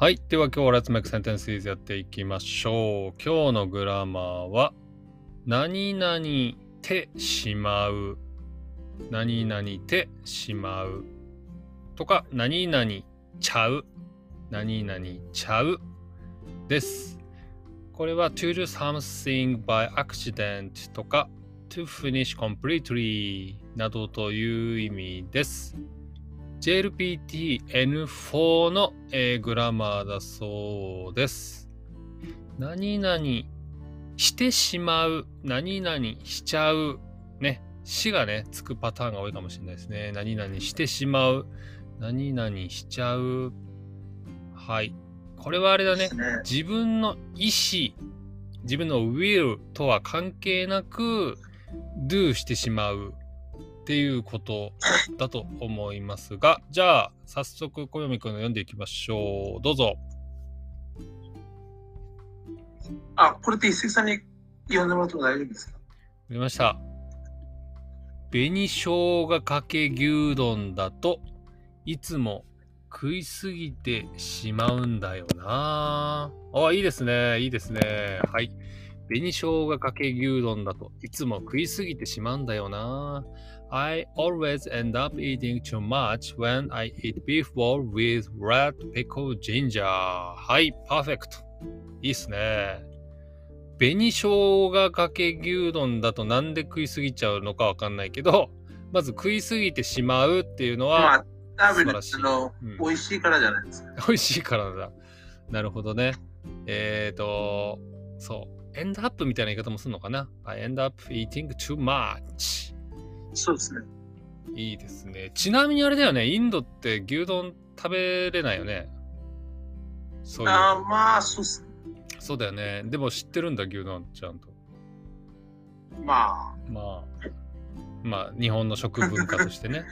はい。では今日は Let's Make Sentences やっていきましょう。今日のグラマーは、何々てしまう。何々てしまう。とか、何々ちゃう。何々ちゃう。です。これは to do something by accident とか to finish completely などという意味です。JLPT-N4 の、えー、グラマーだそうです。何々してしまう、何々しちゃう、ね、しがね、つくパターンが多いかもしれないですね。何々してしまう、何々しちゃう。はい。これはあれだね。ね自分の意思、自分の will とは関係なく do してしまうっていうことだと思いますが、じゃあ、早速、小読くんの読んでいきましょう。どうぞ。あ、これって一石さんに読んでもらっても大丈夫ですか？読みました。紅生姜かけ牛丼だといつも食いすぎてしまうんだよな。あ、いいですね。いいですね。はい。紅生姜かけ牛丼だといつも食いすぎてしまうんだよな。I always end up eating too much when I eat beef bowl with red pickle ginger. はい、パーフェクト。いいっすね。紅生姜かけ牛丼だとなんで食いすぎちゃうのかわかんないけど、まず食いすぎてしまうっていうのは、まあ、多分あの、うん、美味しいからじゃないですか。美味しいからだ。なるほどね。えっ、ー、と、そう。エンドアップみたいな言い方もするのかな ?I end up eating too much. そうですね。いいですね。ちなみにあれだよね、インドって牛丼食べれないよね？そういう。あまあ、そうっすそうだよね。でも知ってるんだ、牛丼ちゃんと。まあ。まあ。まあ、日本の食文化としてね。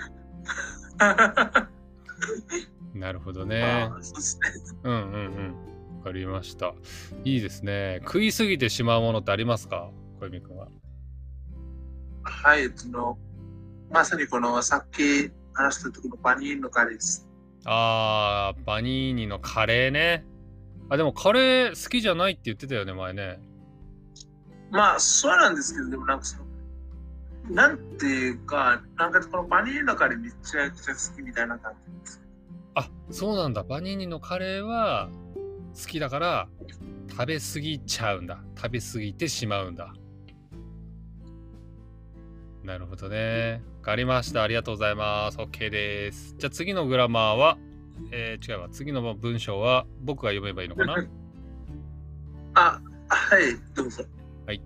なるほどね。そうですね。うんうんうん。わかりました。いいですね。食いすぎてしまうものってありますか？小泉君は。はい、その、まさにこのさっき話した時のパニーニのカレーです。あー、パニーニのカレーね。あ、でもカレー好きじゃないって言ってたよね、前ね。まあ、そうなんですけど、でもなんかその、なんていうか、なんかこのパニーニのカレーめっちゃくちゃ好きみたいな感じです。あ、そうなんだ。パニーニのカレーは好きだから食べ過ぎちゃうんだ。食べ過ぎてしまうんだ。なるほどね。わかりました。ありがとうございます。OK です。じゃあ次のグラマーは、えー、違うわ。次の文章は僕が読めばいいのかな？あ、はい、どうぞ。はい。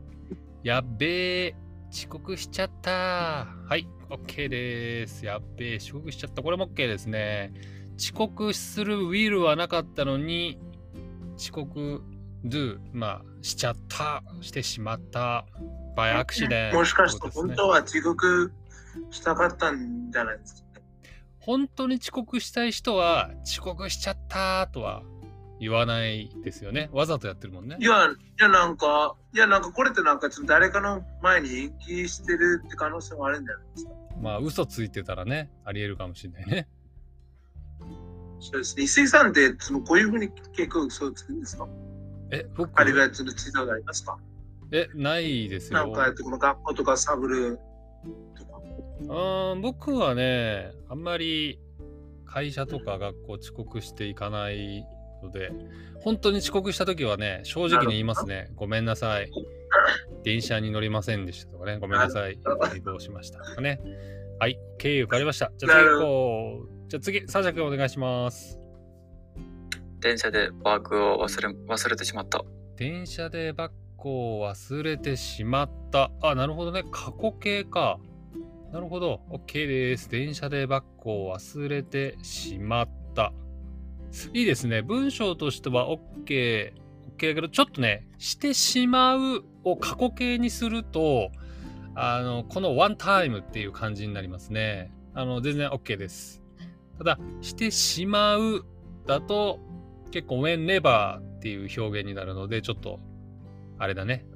やっべえ、遅刻しちゃった。はい、OK です。やっべえ、遅刻しちゃった。これも OK ですね。遅刻するウィルはなかったのに、遅刻 do、まあ、しちゃった、してしまった、by accident、もしかして本当は遅刻したかったんじゃないですか、本当に遅刻したい人は、遅刻しちゃったとは言わないですよね。わざとやってるもんね。いや、いやなんか、いやなんかこれってなんかちょっと誰かの前に延期してるって可能性もあるんじゃないですか？まあ、嘘ついてたらね、ありえるかもしれないね。そうですね。伊勢さんってそのこういうふうに結構嘘をつくんですか？え、僕？あれぐらいする地図がありますか？え、ないですよ。なんか、この学校とかサブルとか。うん、僕はね、あんまり会社とか学校遅刻していかないので、本当に遅刻した時はね、正直に言いますね。ごめんなさい。電車に乗りませんでしたとかね、ごめんなさい。移動しましたとかね。はい、経由変わりました。じゃあ次行こう。じゃあ次、サジャ君お願いします。電車でバッグを忘れ忘れてしまった。電車でバッグを忘れてしまった。あ、なるほどね。過去形か。なるほど。OK です。電車でバッグを忘れてしまった。いいですね。文章としては OK。OK だけど、ちょっとね、してしまうを過去形にすると、あの、この one time っていう感じになりますね。あの、全然 OK です。ただ、してしまうだと、結構 when never っていう表現になるので、ちょっと、あれだね。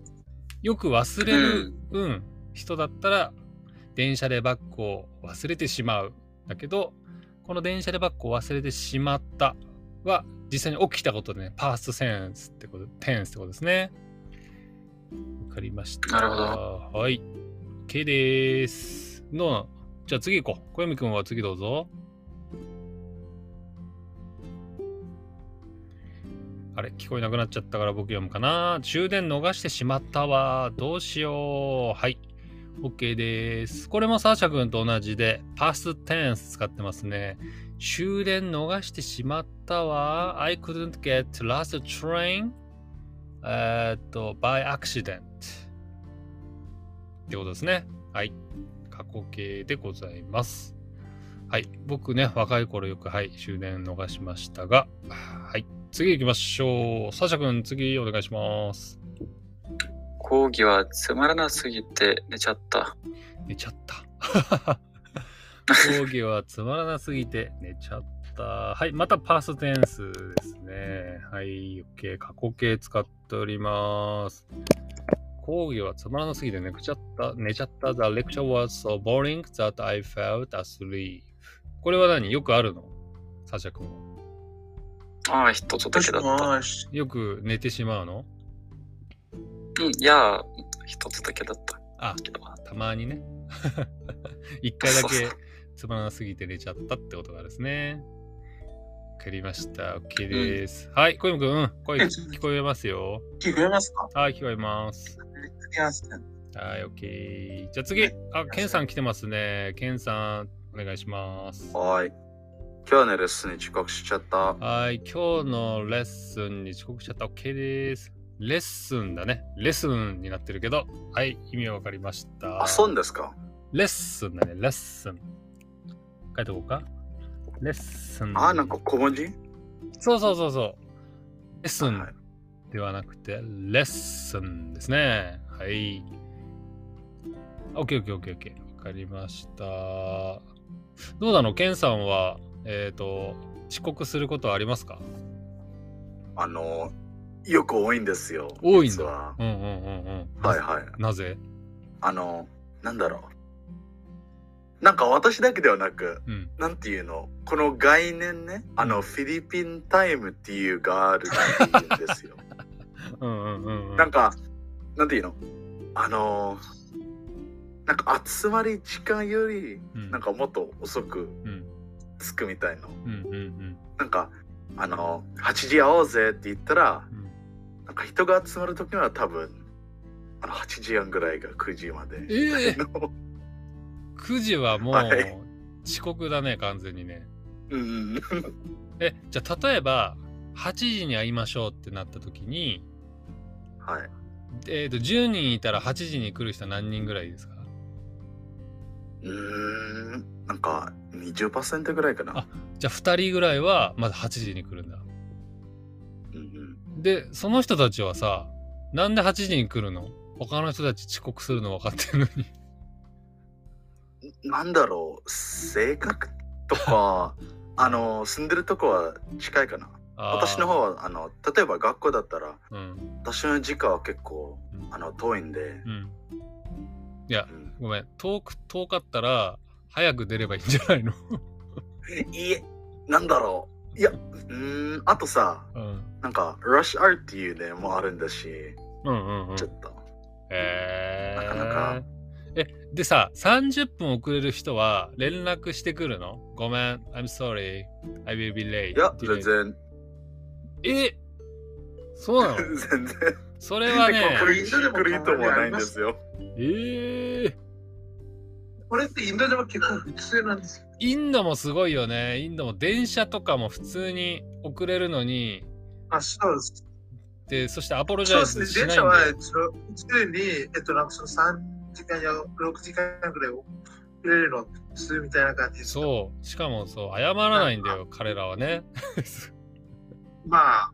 よく忘れる、うん、うん、人だったら、電車でバッグを忘れてしまう。だけど、この電車でバッグを忘れてしまったは実際に起きたことでね、パーストセンスってこと、テンスってことですね。わかりました。なるほどはい。OK です。の、じゃあ次行こう。小読くんは次どうぞ。あれ聞こえなくなっちゃったから僕読むかな。終電逃してしまったわ。どうしよう。はい。OK です。これもサーシャ君と同じで、パステンス使ってますね。終電逃してしまったわ。I couldn't get last train えっと、by accident ってことですね。はい。過去形でございます。はい。僕ね、若い頃よく、はい、終電逃しましたが、はい。次行きましょう。サーシャ君、次お願いします。講義はつまらなすぎて寝ちゃった。寝ちゃった。講義はつまらなすぎて寝ちゃった。はい、またパーステンスですね。はい、OK。過去形使っております。講義はつまらなすぎて寝ちゃった。寝ちゃった。The lecture was so boring that I felt asleep. これは何？よくあるの？サシャ君は。ああ、一つだけだった。よく寝てしまうの？うん、いや、一つだけだった。あ、けどたまにね。一回だけつまらなすぎて寝ちゃったってことがですね。わかりました。OK です。はい、小山くん、うん、声聞こえますよ。聞こえますか？はい、聞こえます。聞きますねはい、OK。じゃあ次、あ、ケンさん来てますね。ケンさん、お願いします。はい。今日のレッスンに遅刻しちゃった。はい、今日のレッスンに遅刻しちゃった。OK です。レッスンだね。レッスンになってるけど、はい、意味はわかりました。あ、そうですかレッスンだね、レッスン。書いておこうか。レッスン。あ、なんか小文字？そうそうそうそう。レッスンはいではなくて、レッスンですね。はい。オッケーオッケーオッケーオッケー。わかりました。どうなの？ケンさんは、えっ、と、遅刻することはありますか？あの、よく多いんですよ。多いんだうんうんうんうん。はいはい。なぜ？あの、なんだろう。なんか私だけではなく、うん。なんていうの？この概念ね、あの、フィリピンタイムっていうがあるんですよ。うんうんうんうん。なんか、なんていうの？あの、なんか集まり時間より、うん、なんかもっと遅くうん着くみたいな。うんうんうんなんか、あの、8時会おうぜって言ったら、うん。なんか人が集まるときは多分、あの、8時半ぐらいが9時まで。ええ の9時はもうはい遅刻だね、完全にね。うん。え、じゃあ例えば、8時に会いましょうってなった時に、はい。えー、と10人いたら8時に来る人は何人ぐらいですか？うーん。なんか、20%ぐらいかな。あじゃあ2人ぐらいはまだ8時に来るんだ。うんうん、で、その人たちはさ、なんで8時に来るの？他の人たち遅刻するの分かってるのに。なんだろう、性格とか、あの、住んでるとこは近いかな。私の方は、あの、例えば学校だったら、うん。私の実家は結構、うんあの、遠いんで、うん。いやう、んごめん。遠く、遠かったら、早く出ればいいんじゃないの？いえ、なんだろう。いや、うーん、あとさ、うん。なんか、ラッシュアーっていうね、もあるんだし、うんうんうんちょ。っと。へえなかなかえ、でさ、30分遅れる人は連絡してくるの？ごめん、I'm sorry, I will be late. いや、全然、え？そうなの？全然。それはね、来る人もないんですよ。えー、これってインドでも結構普通なんですよ。インドもすごいよね。インドも電車とかも普通に遅れるのに、あ、そうです。で、そしてアポロジャイそうですね。ズしないん電車は。普通に、えっと、なんかその3時間や6時間ぐらい遅れるの普通みたいな感じです。そう。しかもそう、謝らないんだよ、彼らはね。まあ、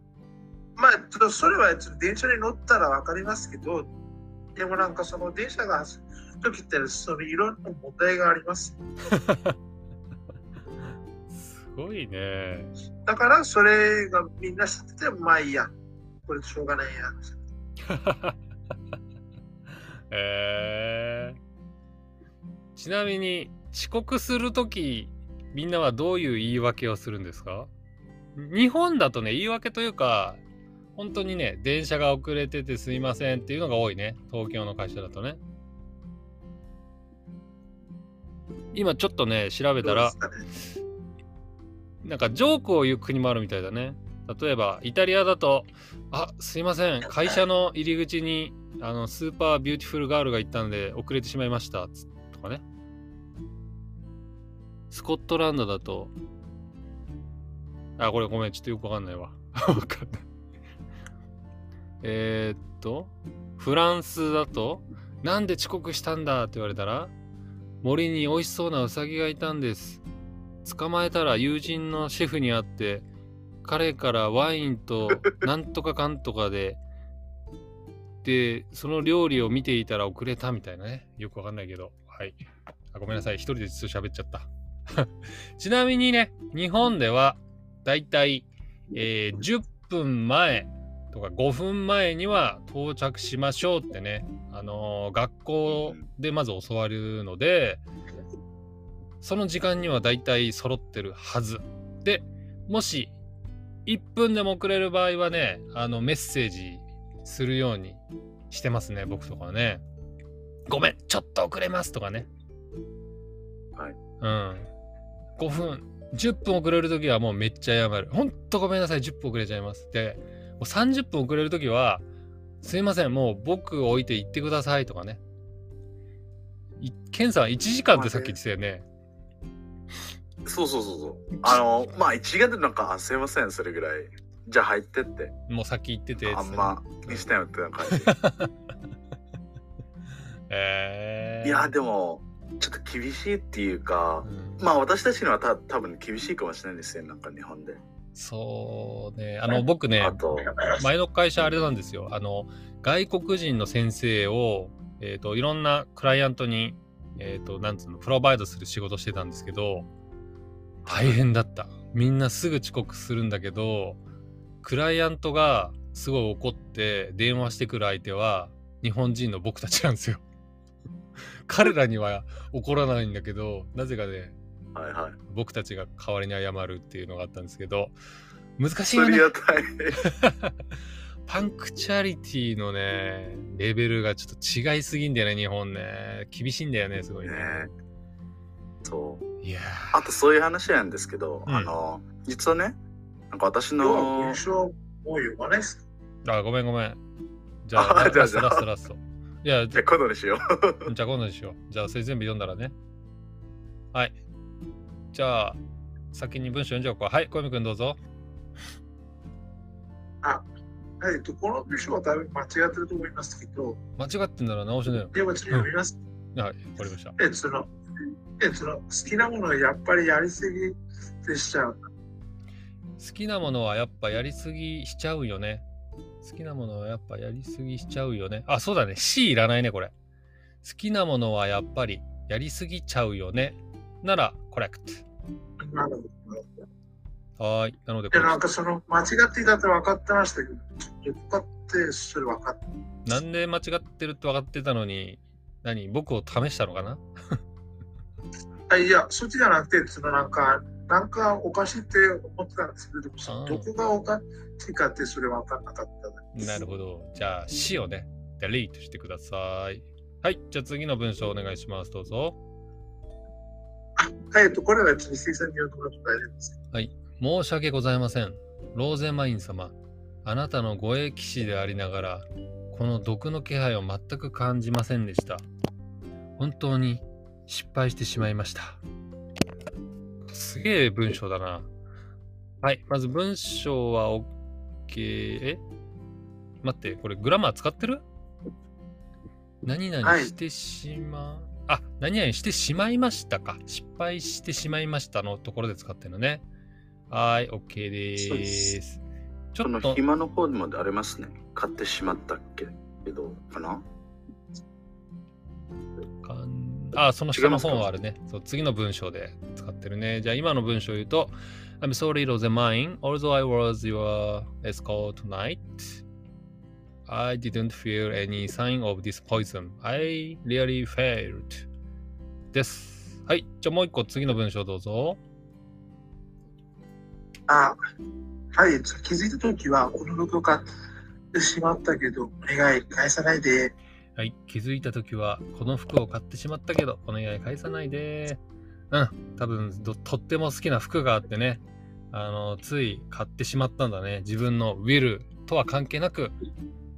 まあ、ちょっとそれはちょっと電車に乗ったらわかりますけど、でもなんかその電車が走る時ってそのいろんな問題があります。すごいね。だからそれがみんな知っててもまあいいや。これしょうがないや。えーちなみに遅刻するときみんなはどういう言い訳をするんですか？日本だとね、言い訳というか、本当にね、電車が遅れててすいませんっていうのが多いね。東京の会社だとね。今ちょっとね、調べたら、なんかジョークを言う国もあるみたいだね。例えば、イタリアだと、あ、すいません、会社の入り口にあのスーパービューティフルガールが行ったんで遅れてしまいました。とかね。スコットランドだと、あ、これごめん、ちょっとよくわかんないわ。わかんない。えー、っと、フランスだと、なんで遅刻したんだって言われたら、森に美味しそうなウサギがいたんです。捕まえたら友人のシェフに会って彼からワインと なんとかかんとかででその料理を見ていたら遅れたみたいなね。よくわかんないけど。はい。あごめんなさい。一人でずっと喋っちゃった。ちなみにね日本ではだいたい、えー10分前とか5分前には到着しましょうってね、あのー学校でまず教わるので、その時間にはだいたい揃ってるはず。で、もし1分でも遅れる場合はね、あのメッセージするようにしてますね、僕とかはね。ごめん、ちょっと遅れますとかね。はい。うん。5分、10分遅れるときはもうめっちゃ謝る。ほんとごめんなさい、10分遅れちゃいます。で、もう30分遅れるときは、すいません、もう僕を置いて行ってくださいとかね。いケンさん1時間ってさっき言ってたよね。そうそうそうそう。あの、まあ、一眼でなんか、あすいません、それぐらい。じゃあ入ってって。もうさっき言ってて。あんま気にしてよってな感じ。えー、いや、でも、ちょっと厳しいっていうかう、んまあ私たちにはた多分厳しいかもしれないですよ、なんか日本で。そうね。あの、僕ね前の会社あれなんですよ。あの、外国人の先生を、えっ、と、いろんなクライアントに、えっ、と、なんつうの、プロバイドする仕事してたんですけど、大変だった。みんなすぐ遅刻するんだけど、クライアントがすごい怒って電話してくる相手は日本人の僕たちなんですよ。彼らには怒らないんだけど、なぜかね、はいはい。僕たちが代わりに謝るっていうのがあったんですけど、難しいよねそれ。が大変。パンクチャリティのね、レベルがちょっと違いすぎんだよね、日本ね。厳しいんだよね、すごいね。ねそう。いやあとそういう話なんですけど、うんあの、実はね、なんか私の文、章もう読まないっす。ー、あ、ごめんごめん。じゃあ、あじゃあラストラストラスト。いや、じじゃあ今度にしよう。じゃあ今度にしよう。じゃあ、それ全部読んだらね。はい。じゃあ、先に文章読んじゃおうか。はい、小泉くんどうぞ。はい、えっと、この文章は多分間違ってると思いますけど、間違ってんなら直しなよ。でもちょっと読みます。はい、わかりました。えっと、その、えっと、好きなものをやっぱりやりすぎでしちゃう。好きなものはやっぱやりすぎしちゃうよね。好きなものはやっぱやりすぎしちゃうよね。あ、そうだね。C いらないね、これ。好きなものはやっぱりやりすぎちゃうよね。なら、コレクト。なるほど。はーい。なので、こで、れなんかその間違っていたって分かってましたけど、どこかってそれ分かってなんで間違ってるって分かってたのに、何僕を試したのかな？あいや、そっちじゃなくて、そのなんか、なんかおかしいって思ってたんですけど、どこがおかしいかってそれ分かんなかった。なるほど。じゃあ、C をね、デリートしてください。はい。じゃあ次の文章お願いします。どうぞ。はい、と、これは別に生産によるところと大丈夫です。申し訳ございません。ローゼマイン様。あなたの護衛騎士でありながら、この毒の気配を全く感じませんでした。本当に失敗してしまいました。すげえ文章だな。はい。まず文章は OK。え？待って、これグラマー使ってる？何々はいしてしま、あ、何々してしまいましたか。失敗してしまいましたのところで使ってるのね。はい、OK でそうでーす。すちょっと、その暇の方でもありますね。買ってしまったっけけど、かな？かんあ、その下の本はあるね。そう、次の文章で使ってるね。じゃあ今の文章を言うと、I'm sorry, Rose mine, although I was your escort tonight. I didn't feel any sign of this poison. I really failed. です。はい。じゃあもう一個次の文章どうぞ。あ、はい、気づいたときは、この服を買ってしまったけど、お願い、返さないで。はい、気づいたときは、この服を買ってしまったけど、お願い返さないで。うん、多分どとっても好きな服があってね、あの、つい買ってしまったんだね。自分のウィルとは関係なく、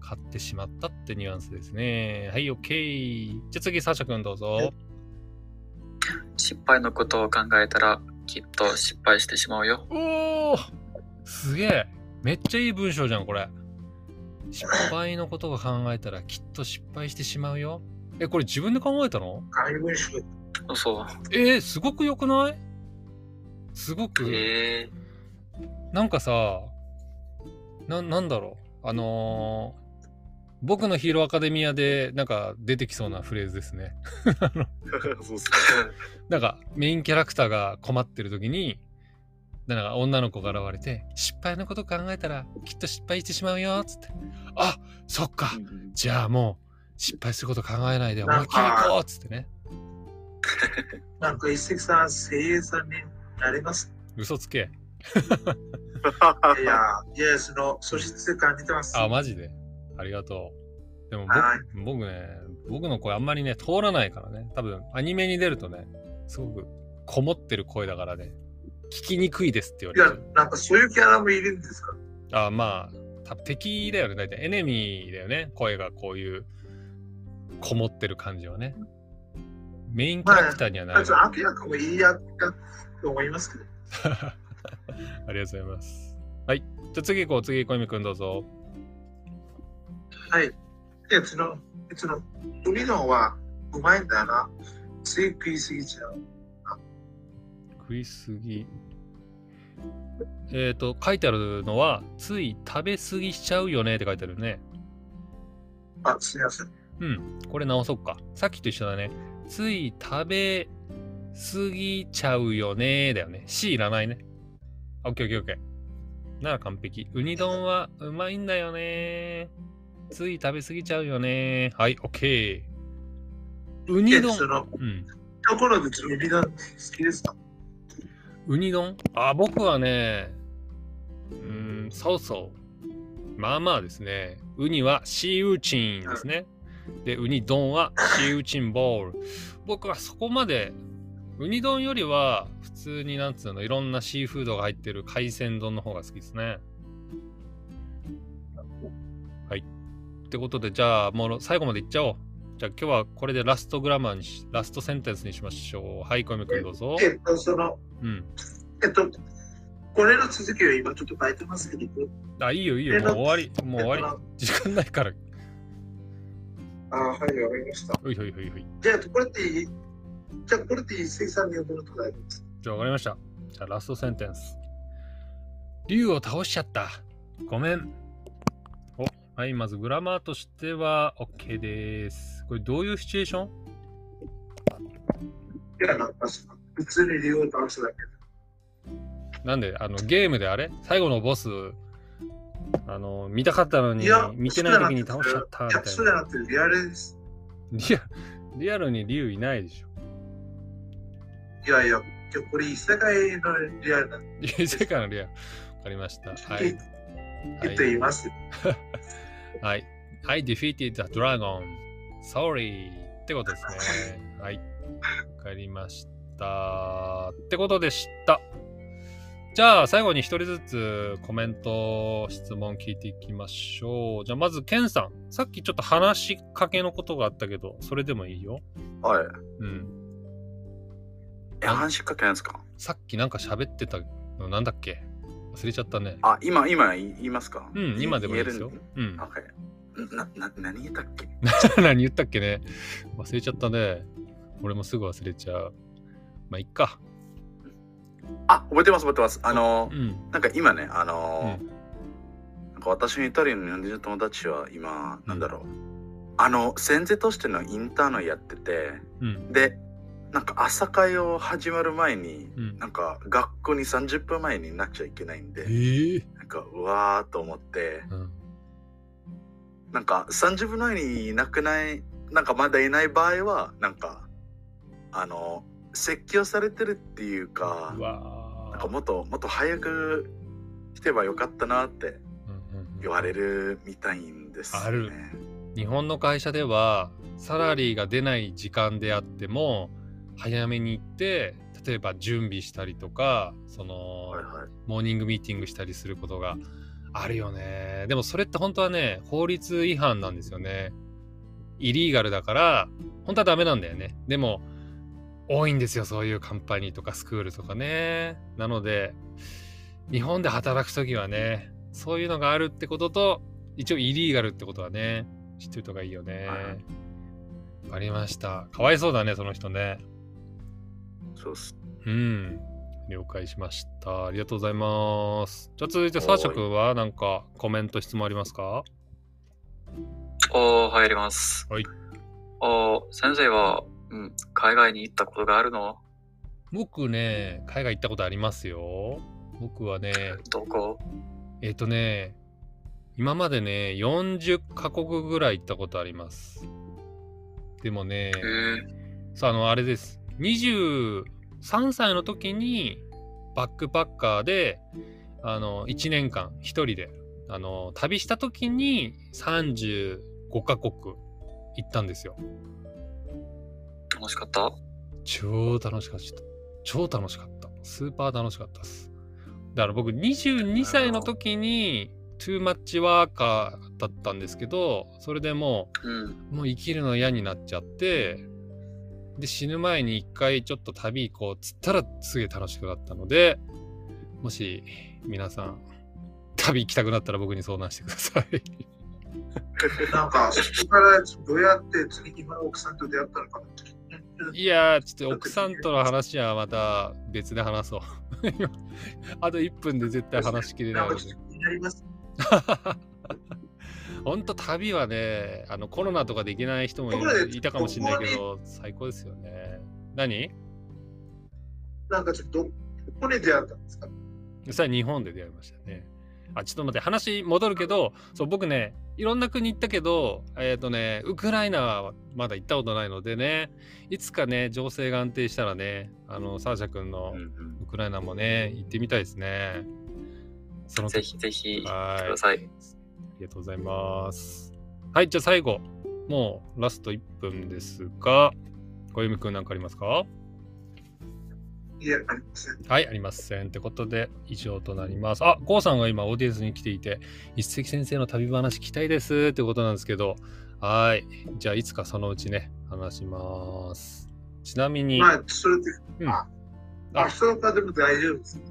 買ってしまったってニュアンスですね。はい、OK。じゃあ次、サーシャ君どうぞ。失敗のことを考えたらきっと失敗してしまうよ。おーすげえめっちゃいい文章じゃん、これ。失敗のことを考えたらきっと失敗してしまうよ。え、これ自分で考えたの？そう。えー、すごく良くない？すごく、えなんかさ、な、なんだろう。あのー僕のヒーローアカデミアでなんか出てきそうなフレーズですね。そうっすなんかメインキャラクターが困ってる時に、なんか女の子が現れて、失敗のこと考えたらきっと失敗してしまうよ、つって。あ、そっか。じゃあもう失敗すること考えないで思いっきり行こうっつってね。なんか一石さん、声優さんになれます？嘘つけ。いや、いや、その素質感じてます。あ、マジで？ありがとう。でもはい僕僕ね、僕の声あんまりね、通らないからね。多分アニメに出るとね、すごくこもってる声だからね、聞きにくいですって言われる。、いやなんかそういうキャラもいるんですか？あ、まあ、た敵だよね。大体エネミーだよね。声がこういうこもってる感じはね。メインキャラクターにはなある。明らかもいいやったと思いますけど。ありがとうございます。はい。じゃあ次行こう。次、小泉くんどうぞ。はい。で、その、その、ウニ丼はうまいんだよな。つい食いすぎちゃう。食いすぎ。えっ、と、書いてあるのは、つい食べ過ぎしちゃうよねって書いてあるね。あ、すみません。うん。これ直そっか。さっきと一緒だね。つい食べ過ぎちゃうよねだよね。C いらないね。オッケーオッケーオッケー。なら完璧。ウニ丼はうまいんだよね。つい食べ過ぎちゃうよね。はい、オッケー。ウニで、丼。うん。ところで、ウニ丼好きですか？ウニ丼？あ、僕はね、うーん、そうそう。まあまあですね。ウニはシーウーチンですね。で、ウニ丼はシーウーチンボール。僕はそこまで、ウニ丼よりは普通になんつうの、いろんなシーフードが入ってる海鮮丼の方が好きですね。ってことで、じゃあもう最後までいっちゃおう。じゃあ今日はこれでラストグラマーにし、ラストセンテンスにしましょう。はい、小泉くんどうぞ。えっと、その、うん。えっと、これの続きを今ちょっと書いてますけど、あ、いいよいいよ。もう終わり。もう終わり。時間ないから。あ、はい、わかりました。ほいほいほいほい。じゃあ、これっていい？じゃあ、これって一石さんに読むのと大丈夫ですじゃあわかりました。じゃあラストセンテンス。竜を倒しちゃった。ごめん。お、はい、まずグラマーとしては OK です。これどういうシチュエーション？いや、なんか普通に理由を倒すだけなんで、あの、ゲームであれ？最後のボス、あの、見たかったのに見てない時に倒しちゃったみたいいや、そうじゃな。なくてリアルです。リアリアルに竜いないでしょ。いやいや、これ異世界のリアルなんで異世界のリアル。わかりました。はい。言っています。はい。I defeated the dragon. Sorry. ってことですね。はい。わかりました。ってことでした。じゃあ、最後に一人ずつコメント、質問聞いていきましょう。じゃあ、まず、ケンさん。さっきちょっと話しかけのことがあったけど、それでもいいよ？はい。うん。え、話しかけないんですか？さっきなんか喋ってたのなんだっけ？忘れちゃったね。あ、今、今言いますか？うん、今でもいいですよ。うんはい。な、な、何言ったっけ？何言ったっけね？忘れちゃったね。俺もすぐ忘れちゃう。まあ、いっか。あ、覚えてます、覚えてます。あのう、ん。なんか今ね、あのう、なんか私のイタリアの日本人の友達は今、なんだろう。あの、先生としてのインターンをやってて、うん。で、なんか朝会を始まる前に、うん。なんか学校に30分前になっちゃいけないんえで、ーなんかうわーと思って、うん。なんか30分前にいなくない、なんかまだいない場合は、なんか、あの、説教されてるっていうかなんかもっともっと早く来てばよかったなって言われるみたいんです、ね。ある日本の会社ではサラリーが出ない時間であっても早めに行って例えば準備したりとかその、はいはい。モーニングミーティングしたりすることがあるよね。でもそれって本当はね法律違反なんですよね。イリーガルだから本当はダメなんだよね。でも多いんですよそういうカンパニーとかスクールとかね。なので日本で働く時はねそういうのがあるってことと一応イリーガルってことはね知ってるとがいいよね。はい。わかりました。かわいそうだねその人ねそうっす。うん。了解しました。ありがとうございます。じゃあ続いて、サーシャ君はなんかコメント、質問ありますか？おー、入ります。はい。おー、先生は、うん、海外に行ったことがあるの？僕ね、海外行ったことありますよ。僕はね、どこ？えっ、とね、今までね、40カ国ぐらい行ったことあります。でもね、えー、さあ、あの、あれです。23歳の時にバックパッカーで、あの、1年間一人で、あの、旅した時に35カ国行ったんですよ。楽しかった？超楽しかった。超楽しかった。スーパー楽しかったです。だから僕22歳の時に、トゥーマッチワーカーだったんですけど、それでもう、うん。もう生きるの嫌になっちゃって、で、死ぬ前に一回ちょっと旅行こうっつったらすげえ楽しくなったので、もし皆さん、旅行きたくなったら僕に相談してください。なんか、そこからどうやって次今の奥さんと出会ったのかなって。いやー、ちょっと奥さんとの話はまた別で話そう。あと1分で絶対話しきれないなります。本当旅はね、あのコロナとかで行けない人もいたかもしれないけど、最高ですよね。何？なんかちょっとどこに出会ったんですか？それは日本で出会いましたね。あ、ちょっと待って、話戻るけど、そう、僕ね、いろんな国行ったけど、えっ、とね、ウクライナはまだ行ったことないのでね、いつかね、情勢が安定したらね、あの、サーシャ君のウクライナもね、行ってみたいですね。そのぜひぜひ、来てはい。ください。ありがとうございます。はい、じゃあ最後、もうラスト1分ですが、小弓くんなんかありますか？いや、ありません。はい、ありません。ってことで、以上となります。あ、ゴーさんが今、オーディエンスに来ていて、一石先生の旅話聞きたいですってことなんですけど、はい。じゃあ、いつかそのうちね、話します。ちなみに、まあ、それで、うんあ、そのかでも大丈夫です。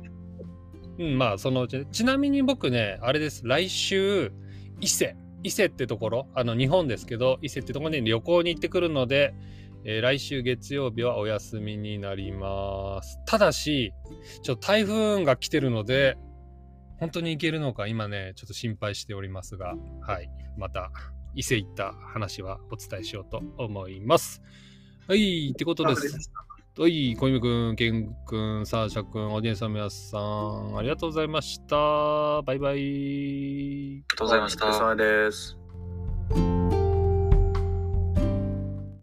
うん、まあ、そのうちね。ちなみに僕ね、あれです。来週、伊勢。伊勢ってところ、あの、日本ですけど、伊勢ってところに旅行に行ってくるので、えー来週月曜日はお休みになります。ただし、ちょっと台風が来てるので、本当に行けるのか今ね、ちょっと心配しておりますが、はい。また、伊勢行った話はお伝えしようと思います。はい、ってことです。はい、小泉くん、ケンくん、サーシャくん、オーディエンスの皆さん、ありがとうございました。バイバイ。ありがとうございました。お疲れ様です。